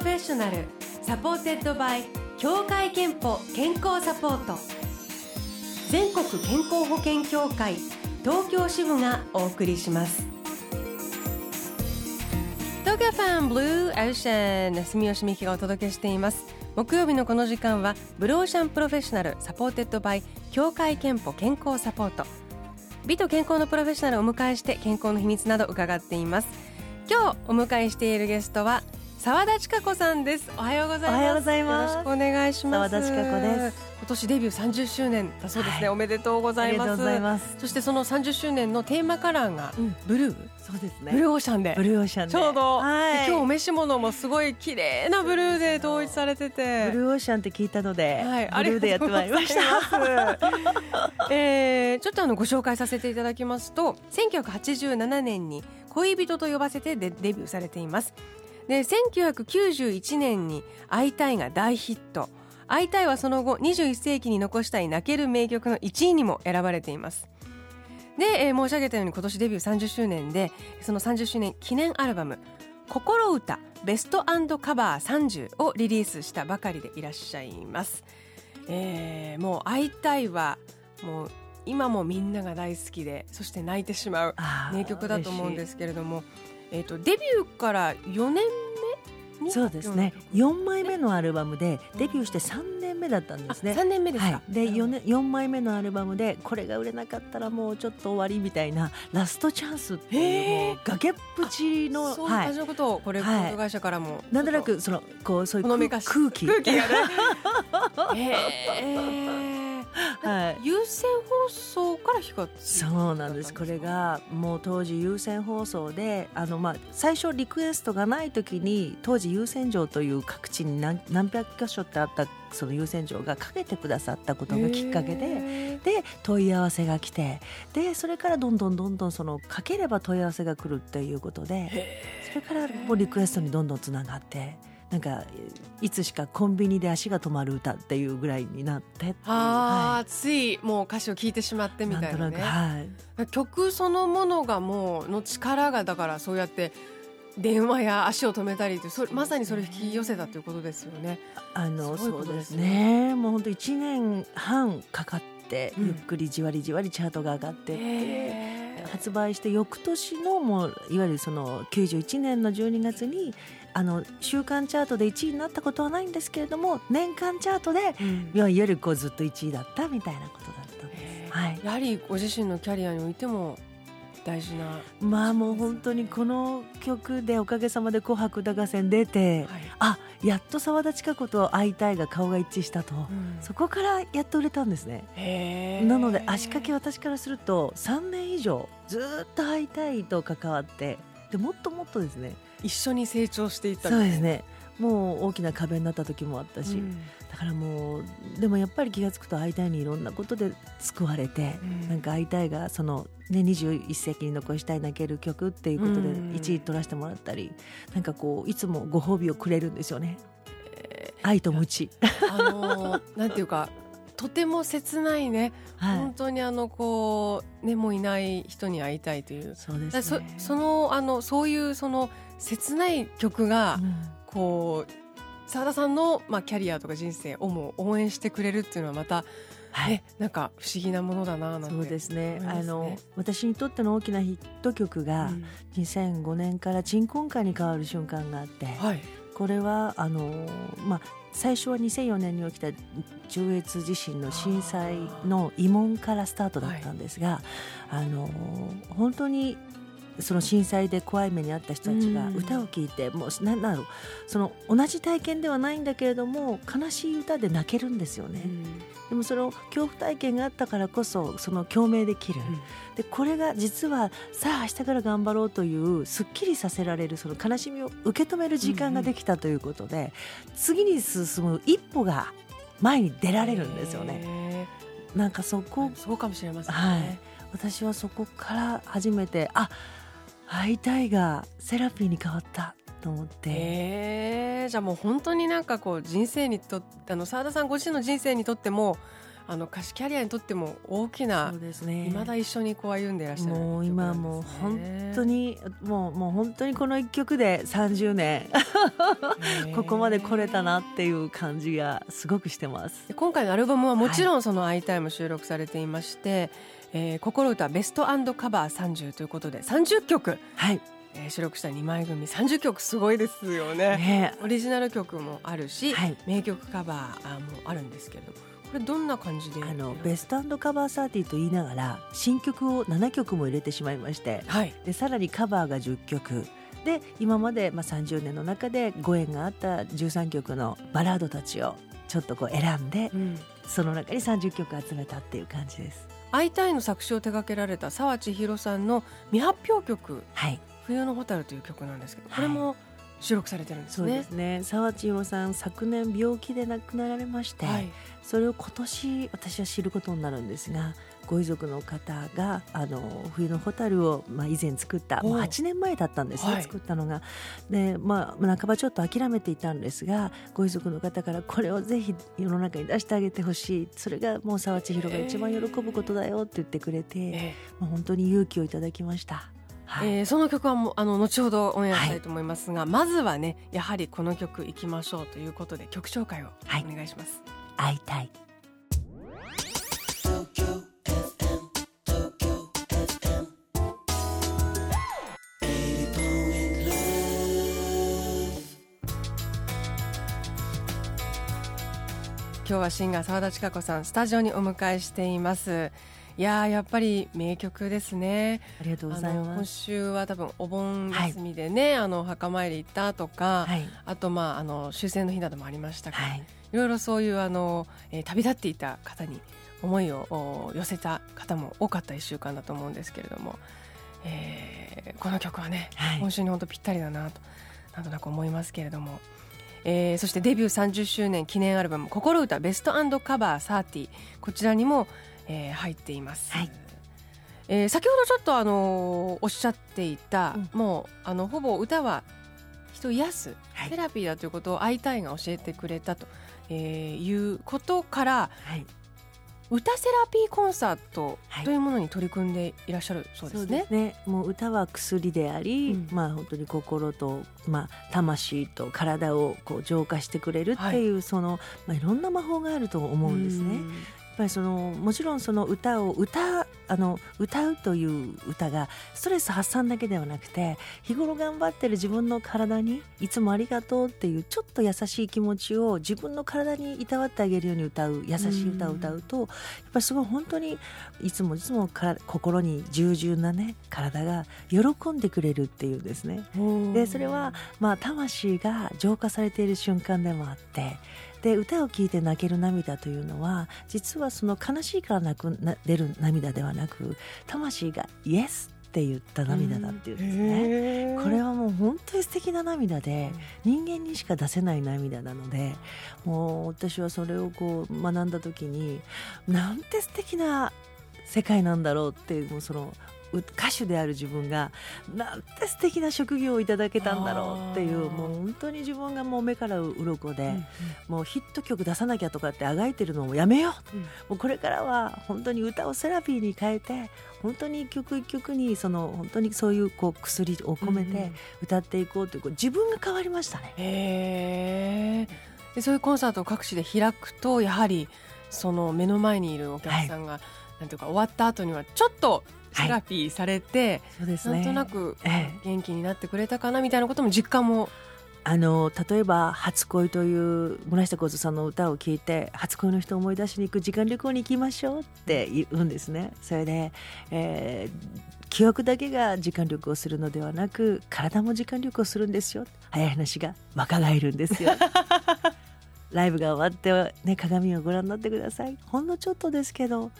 プロフェッショナル。 supported by 協会けんぽ健康サポート。全国健康保険協会東京支部がお送りします。 TOKYO FM Blue Ocean 住吉美紀がお届けしています。木曜日のこの時間は Blue Ocean プロフェッショナル supported by 協会けんぽ健康サポート。美と健康のプロフェッショナルをお迎えして健康の秘密など伺っています。今日お迎えしているゲストは澤田千佳子さんです。おはようございます。おはようございます。よろしくお願いします。澤田千佳子です。今年デビュー30周年だそうですね、はい。おめでとうございます。ありがとうございます。そしてその30周年のテーマカラーがうん。ブルー、そうですね。ブルーオーシャンで。ブルーオーシャンで。ちょうど、はい。で今日お召し物もすごい綺麗なブルーで統一されてて。ブルーオーシャンって聞いたので、はい、ブルーでやってまいりました。えーちょっとあのご紹介させていただきますと1987年に恋人と呼ばせてデデビューされていますで1991年に「会いたい」が大ヒット「会いたい」はその後21世紀に残したい泣ける名曲の1位にも選ばれています。で、えー申し上げたように今年デビュー30周年でその30周年記念アルバム「心歌ベストカバー30」をリリースしたばかりでいらっしゃいます、えーもう「会いたい」はもう今もみんなが大好きでそして泣いてしまう名曲だと思うんですけれども、えー、とデビューから4年目にそうですね。4枚目のアルバムでデビューして3年目だったんですね。あ3年目ですか、はい、で 4, 年4枚目のアルバムでこれが売れなかったらもうちょっと終わりみたいなラストチャンスっていう崖っぷちのそうい。うはい感じのことをこれ、はい。会社からもなんとなくそのこうそういう空気空気がね。へーはい。有線放送から火がついたそうなんです。これがもう当時有線放送であの、まあ、最初リクエストがない時に当時有線城という各地に何何百箇所ってあったその有線城がかけてくださったことがきっかけで。へで問い合わせが来てでそれからどんどんどんどんそのかければ問い合わせが来るっていうことでそれからもうリクエストにどんどんつながってなんかいつしかコンビニで足が止まる歌っていうぐらいになってっていついもう歌詞を聞いてしまってみたいななんとなくねはい。曲そのものがもうの力がだからそうやって電話や足を止めたりってそれまさにそれを引き寄せたということですよね。あのそうですね。ねもう本当一年半かかって、うんゆっくりじわりじわりチャートが上がってって発売して翌年のもういわゆるその91年の12月にあの週間チャートで1位になったことはないんですけれども年間チャートでうん。いわゆるこうずっと1位だったみたいなことだったんです。はい。やはりご自身のキャリアにおいても大事な、まあもう本当にこの曲でおかげさまで「紅白歌合戦」出て、はい。あやっと澤田千佳子と会いたいが顔が一致したと、そこからやっと売れたんですね。なので足掛け私からすると3年以上ずっと会いたいと関わってでもっともっとですね。一緒に成長していったそうですね。もう大きな壁になった時もあったし、うんだからもうでもやっぱり気が付くと会いたいにいろんなことで救われて、うん。なんか会いたいがその、ね、21世紀に残したい泣ける曲っていうことでうん。1位取らせてもらったり、なんかこういつもご褒美をくれるんですよね。愛と無知、あのーなんていうかとても切ないね、はい。本、当にあのこうねもういない人に会いたいという。そうですね。そのあのそういうその切ない曲が、うん。こう澤田さんの、まあ、キャリアとか人生をも応援してくれるっていうのはまた、はい。ね、なんか不思議なものだななんてそうですね。ね。あの私にとっての大きなヒット曲が、うん。2005年から鎮魂歌に変わる瞬間があって、はい。これはあの、まあ、最初は2004年に起きた中越地震の震災の慰問からスタートだったんですが、あの本当にその震災で怖い目に遭った人たちがうん。歌を聴いて、もうなんだろうその同じ体験ではないんだけれども悲しい歌で泣けるんですよね。でもその恐怖体験があったからこそその共鳴できる、でこれが実はさあ明日から頑張ろうというすっきりさせられるその悲しみを受け止める時間ができたということで、次に進む一歩が前に出られるんですよね。ねなんかそこ、そうかもしれませんね、はい、私はそこから初めてあ会いたいがセラピーに変わったと思って、えーじゃあもう本当になんかこう人生にとってあの澤田さんご自身の人生にとってもあの歌手キャリアにとっても大きなそうですね。未だ一緒にこう歩んでいらっしゃるもう今もう本当ににもうもう本当にこの一曲で30年。ここまで来れたなっていう感じがすごくしてます。で今回のアルバムはもちろんその「会いたい」も収録されていまして「えー心歌ベストカバー30」ということで30曲、はい、えー収録した2枚組。30曲すごいですよね。ね。オリジナル曲もあるし、はい。名曲カバーもあるんですけれど。もこれどんな感じであのベストカバー30と言いながら新曲を7曲も入れてしまいまして。はい。でさらにカバーが10曲。で今まで、まあ、30年の中でご縁があった13曲のバラードたちをちょっとこう選んでうん。その中に30曲集めたっていう感じです。会いたいの作詞を手掛けられた沢千尋さんの未発表曲はい「冬の蛍」という曲なんですけどはいこれも収録されてるんですね。そうですね沢千尋さん昨年病気で亡くなられまして、はいそれを今年私は知ることになるんですがご遺族の方があの冬の蛍を、まあ、以前作ったもうおう8年前だったんですね、はい。作ったのが。で、まあ、半ばちょっと諦めていたんですがご遺族の方からこれをぜひ世の中に出してあげてほしい。それがもう沢千尋が一番喜ぶことだよって言ってくれて、えもう本当に勇気をいただきました。はい。えーその曲はもうあの後ほどオンエアしたいと思いますが、まずはねやはりこの曲いきましょうということで曲紹介をはい。お願いします。会いたい今日はシンガー澤田千佳子さんスタジオにお迎えしています。いやーやっぱり名曲ですね。ありがとうございます。週は多分お盆休みでね、あの墓参り行ったとか、はい、あとまああの終戦の日などもありましたから、はいいろいろそういうあの、えー旅立っていた方に思いをお寄せた方も多かった1週間だと思うんですけれども、えーこの曲はね、はい今週に本当ぴったりだなとなんとなく思いますけれども、えーそしてデビュー30周年記念アルバム「心歌ベストカバー30」こちらにも、えー入っています。はい。えー先ほどちょっとあのーおっしゃっていた、うん。もうあのほぼ歌は人を癒すはい。セラピーだということを会いたいが教えてくれたと、えーいうことからはい歌セラピーコンサートはい。というものに取り組んでいらっしゃるそうですね。ね。もう歌は薬であり、うん。まあ本当に心と、まあ、魂と体をこう浄化してくれるっていう、その、まあ、いろんな魔法があると思うんですね。やっぱりそのもちろんその歌を歌あの歌うという歌がストレス発散だけではなくて日頃頑張ってる自分の体にいつもありがとうっていうちょっと優しい気持ちを自分の体にいたわってあげるように歌う優しい歌を歌うとやっぱりすごい本当にいつもいつもから心に従順なね体が喜んでくれるっていうんですね。うんでそれは、まあ、魂が浄化されている瞬間でもあってで歌を聴いて泣ける涙というのは実はその悲しいから泣くな出る涙ではなく魂が「イエス」って言った涙だっていうんですね。へーこれはもう本当に素敵な涙で人間にしか出せない涙なのでもう私はそれをこう学んだ時になんて素敵な世界なんだろうっていうもうそのう歌手である自分がなんて素敵な職業をいただけたんだろうっていうもう本当に自分がもう目から鱗で、もうヒット曲出さなきゃとかってあがいてるのもやめよう。うん。もうこれからは本当に歌をセラピーに変えて本当に一曲一曲にその本当にそういうこう薬を込めて歌っていこうというこう自分が変わりましたね。でそういうコンサートを各地で開くとやはりその目の前にいるお客さんが、なんていうか終わった後にはちょっとセラピーされて、そうですなんとなくええ元気になってくれたかなみたいなことも実感も。あの例えば「初恋」という村下幸三さんの歌を聴いて初恋の人を思い出しに行く時間旅行に行きましょうって言うんですね。それで、えー記憶だけが時間旅行するのではなく体も時間旅行するんですよ。早い話が若返るんですよ。ライブが終わって、ね、鏡をご覧になってください。ほんのちょっとですけど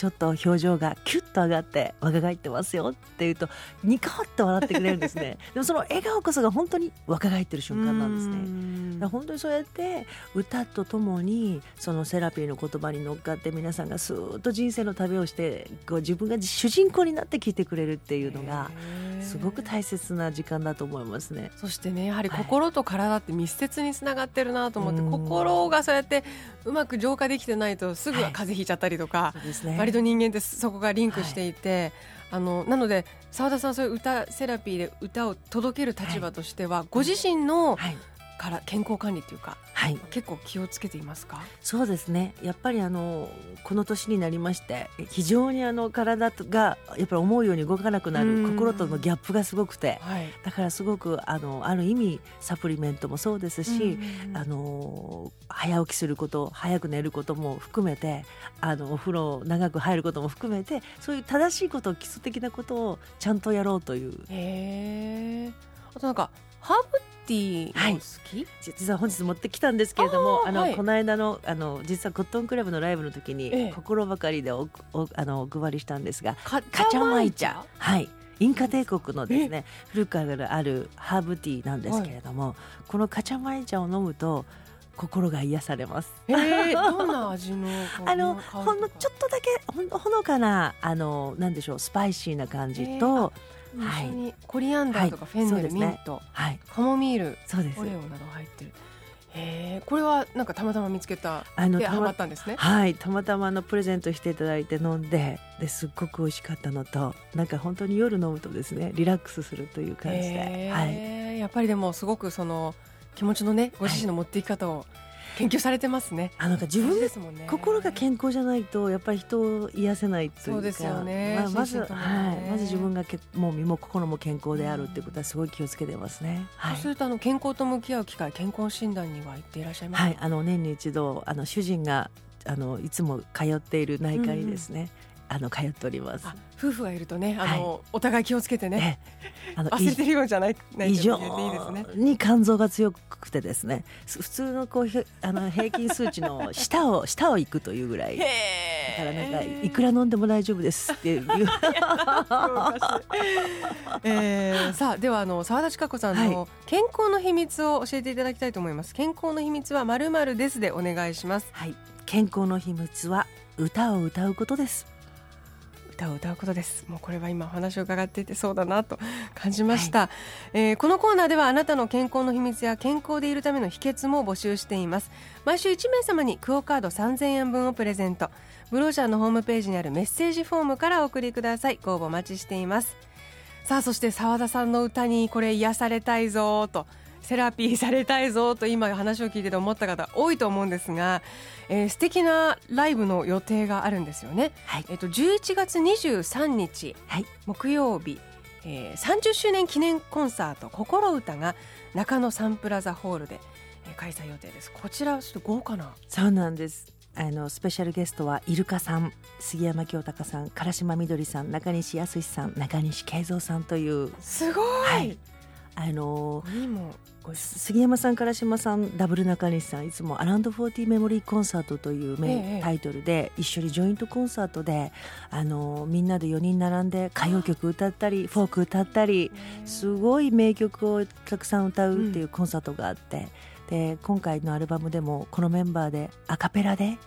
ちょっと表情がキュッと上がって若返ってますよって言うとニコッと笑ってくれるんですね。でもその笑顔こそが本当に若返ってる瞬間なんですね。本当にそうやって歌とともにそのセラピーの言葉に乗っかって皆さんがスーッと人生の旅をしてこう自分が主人公になって聞いてくれるっていうのがすごく大切な時間だと思いますね。そしてねやはり心と体って密接につながってるなと思って、はい、心がそうやってうまく浄化できてないとすぐ風邪ひいちゃったりとか、はいね、割と人間ってそこがリンクしていて、はい、あのなので澤田さんそういう歌セラピーで歌を届ける立場としては、ご自身のから健康管理というか、はい、結構気をつけていますか？そうですね。やっぱりあのこの年になりまして非常にあの体がやっぱり思うように動かなくなる心とのギャップがすごくて、はい、だからすごくあのある意味サプリメントもそうですしあの早起きすること早く寝ることも含めてあのお風呂長く入ることも含めてそういう正しいこと基礎的なことをちゃんとやろうという。へあとなんかハーブティーも好き、はい、実は本日持ってきたんですけれどもあの、はい、この間のあの実はコットンクラブのライブの時に、ええ、心ばかりでおおあのお配りしたんですがカチャマイ茶はい。インカ帝国のですね古くからあるハーブティーなんですけれども、はい、このカチャマイ茶を飲むと心が癒されます。えー、どんな味の あのほんのちょっとだけほのかなあのなんでしょうスパイシーな感じと、はい、コリアンダーとかフェンネル、ミント、はい、カモミールそうです。オレオなど入ってる。へえこれはなんかたまたま見つけたあのハマったんですね。はい。たまたまのプレゼントしていただいて飲んでですっごく美味しかったのとなんか本当に夜飲むとですねリラックスするという感じで、はい、やっぱりでもすごくその気持ちのねご自身の持っていき方を、はい研究されてますね。あなんか自分ですもんね。心が健康じゃないとやっぱり人を癒せないというか。そうですよね。まあ、まず、ね、はい、まず自分がけもう身も心も健康であるっていうことはすごい気をつけてますね。はい、そうするとあの健康と向き合う機会健康診断には行っていらっしゃいますはい、あの年に一度あの主人があのいつも通っている内科にですね。うんあの通っております。夫婦がいるとね、あの、はい、お互い気をつけてね。あの 忘れてるようじゃない。異常に肝臓が強くてですね、普通のこうあの平均数値の下を 下を行くというぐらい。だからなんかいくら飲んでも大丈夫ですっていう。えー、さあではあの澤田千佳子さんの健康の秘密を教えていただきたいと思います。健康の秘密はまるまるですでお願いします。はい。健康の秘密は歌を歌うことです。歌を歌うことです。もうこれは今お話を伺っていてそうだなと感じました、はい、えー、このコーナーではあなたの健康の秘密や健康でいるための秘訣も募集しています。毎週1名様にクオカード3000円分をプレゼント。ブローシャーのホームページにあるメッセージフォームからお送りください。ご応募お待ちしています。さあそして澤田さんの歌にこれ癒されたいぞとセラピーされたいぞと今話を聞いてて思った方多いと思うんですが、えー、素敵なライブの予定があるんですよね。はい、えっ、と11月23日、はい、木曜日、えー、30周年記念コンサート心歌が中野サンプラザホールで、えー、開催予定です。こちらちょっと豪華な。そうなんです。あのスペシャルゲストはイルカさん杉山清隆さん唐島みどりさん中西康さん中西慶三さんというすごい、はい、あの杉山さんから島さんダブル中西さんいつも「アランド40メモリーコンサート」という、ええ、タイトルで一緒にジョイントコンサートであのみんなで4人並んで歌謡曲歌ったりフォーク歌ったりすごい名曲をたくさん歌うっていうコンサートがあって、うん、で今回のアルバムでもこのメンバーでアカペラで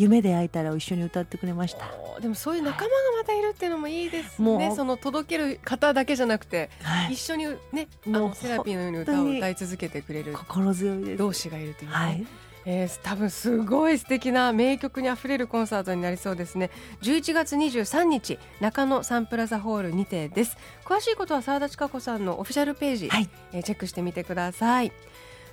夢で会えたら一緒に歌ってくれました。でもそういう仲間がまたいるっていうのもいいですね、はい、その届ける方だけじゃなくて、はい、一緒にねあのセラピーのように歌を歌い続けてくれる。心強い同士がいるというね、はい。えー、多分すごい素敵な名曲にあふれるコンサートになりそうですね。11月23日中野サンプラザホールにてです。詳しいことは澤田千佳子さんのオフィシャルページ、はい、えー、チェックしてみてください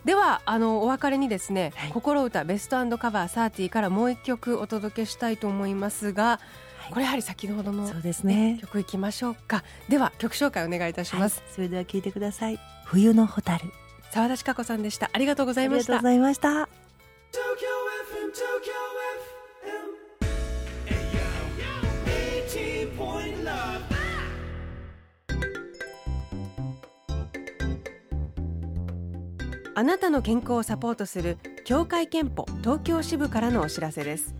ではあのお別れにですね、はい、心歌ベストカバー30からもう一曲お届けしたいと思いますが、はい、これやはり先ほどの、そうですね。曲いきましょうか。では曲紹介お願いいたします、はい、それでは聞いてください。冬のホタル。澤田千佳子さんでした。ありがとうございました。ありがとうございましたあなたの健康をサポートする協会憲法東京支部からのお知らせです。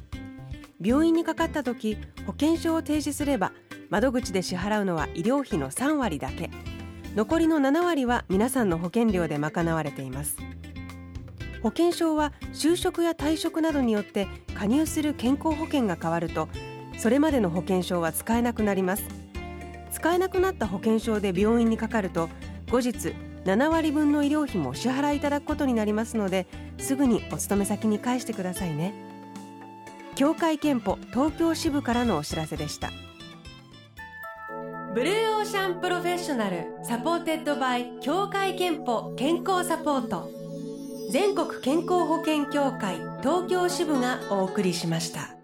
病院にかかった時保険証を提示すれば窓口で支払うのは医療費の3割だけ。残りの7割は皆さんの保険料で賄われています。保険証は就職や退職などによって加入する健康保険が変わるとそれまでの保険証は使えなくなります。使えなくなった保険証で病院にかかると後日7割分の医療費もお支払いいただくことになりますのですぐにお勤め先に返してくださいね。協会けんぽ東京支部からのお知らせでした。 Blue Ocean プロフェッショナル supported by 協会けんぽ健康サポート。全国健康保険協会東京支部がお送りしました。